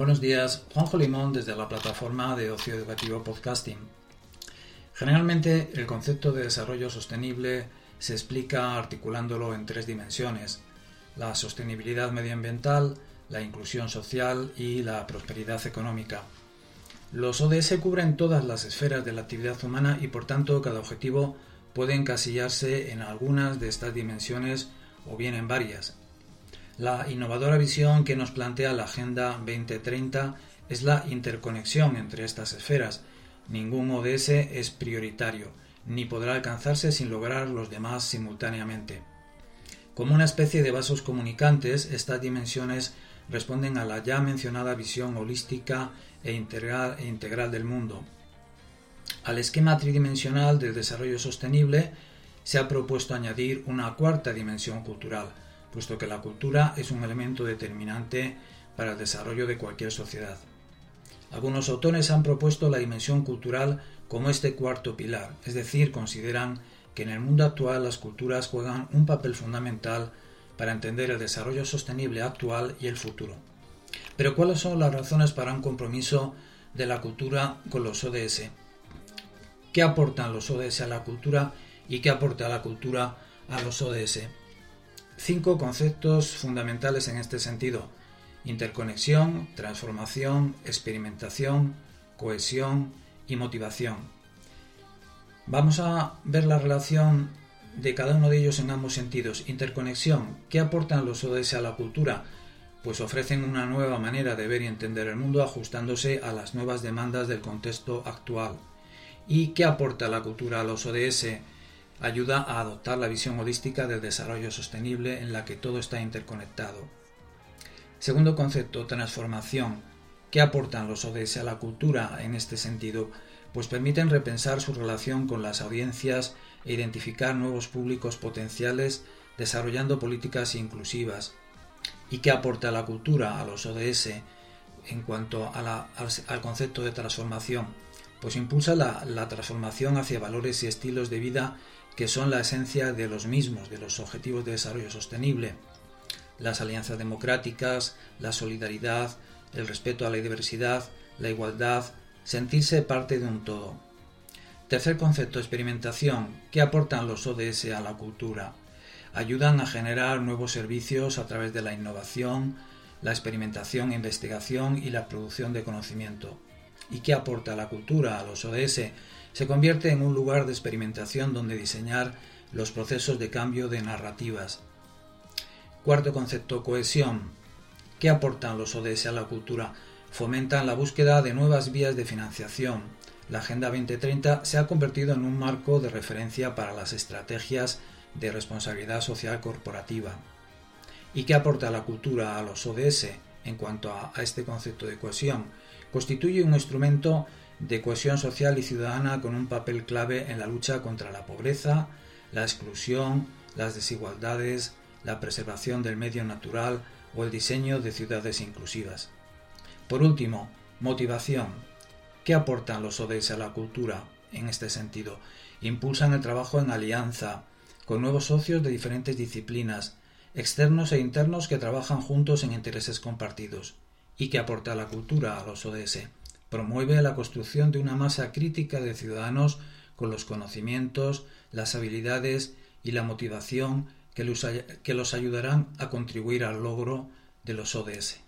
Buenos días, Juanjo Limón desde la plataforma de ocio educativo podcasting. Generalmente el concepto de desarrollo sostenible se explica articulándolo en tres dimensiones, la sostenibilidad medioambiental, la inclusión social y la prosperidad económica. Los ODS cubren todas las esferas de la actividad humana y por tanto cada objetivo puede encasillarse en algunas de estas dimensiones o bien en varias. La innovadora visión que nos plantea la Agenda 2030 es la interconexión entre estas esferas. Ningún ODS es prioritario, ni podrá alcanzarse sin lograr los demás simultáneamente. Como una especie de vasos comunicantes, estas dimensiones responden a la ya mencionada visión holística e integral, e integral del mundo. Al esquema tridimensional del desarrollo sostenible se ha propuesto añadir una cuarta dimensión cultural, puesto que la cultura es un elemento determinante para el desarrollo de cualquier sociedad. Algunos autores han propuesto la dimensión cultural como este cuarto pilar, es decir, consideran que en el mundo actual las culturas juegan un papel fundamental para entender el desarrollo sostenible actual y el futuro. Pero ¿cuáles son las razones para un compromiso de la cultura con los ODS? ¿Qué aportan los ODS a la cultura y qué aporta la cultura a los ODS? Cinco conceptos fundamentales en este sentido. Interconexión, transformación, experimentación, cohesión y motivación. Vamos a ver la relación de cada uno de ellos en ambos sentidos. Interconexión. ¿Qué aportan los ODS a la cultura? Pues ofrecen una nueva manera de ver y entender el mundo ajustándose a las nuevas demandas del contexto actual. ¿Y qué aporta la cultura a los ODS? Ayuda a adoptar la visión holística del desarrollo sostenible en la que todo está interconectado. Segundo concepto, transformación. ¿Qué aportan los ODS a la cultura en este sentido? Pues permiten repensar su relación con las audiencias e identificar nuevos públicos potenciales desarrollando políticas inclusivas. ¿Y qué aporta la cultura a los ODS en cuanto al, concepto de transformación? Pues impulsa la, transformación hacia valores y estilos de vida que son la esencia de los mismos, de los objetivos de desarrollo sostenible. Las alianzas democráticas, la solidaridad, el respeto a la diversidad, la igualdad, sentirse parte de un todo. Tercer concepto, experimentación. ¿Qué aportan los ODS a la cultura? Ayudan a generar nuevos servicios a través de la innovación, la experimentación, investigación y la producción de conocimiento. ¿Y qué aporta la cultura a los ODS? Se convierte en un lugar de experimentación donde diseñar los procesos de cambio de narrativas. Cuarto concepto, cohesión. ¿Qué aportan los ODS a la cultura? Fomentan la búsqueda de nuevas vías de financiación, la Agenda 2030 se ha convertido en un marco de referencia para las estrategias de responsabilidad social corporativa. ¿Y qué aporta la cultura a los ODS en cuanto a, este concepto de cohesión? Constituye un instrumento de cohesión social y ciudadana con un papel clave en la lucha contra la pobreza, la exclusión, las desigualdades, la preservación del medio natural o el diseño de ciudades inclusivas. Por último, motivación. ¿Qué aportan los ODS a la cultura en este sentido? Impulsan el trabajo en alianza, con nuevos socios de diferentes disciplinas, externos e internos que trabajan juntos en intereses compartidos. ¿Y qué aporta la cultura a los ODS? Promueve la construcción de una masa crítica de ciudadanos con los conocimientos, las habilidades y la motivación que que los ayudarán a contribuir al logro de los ODS.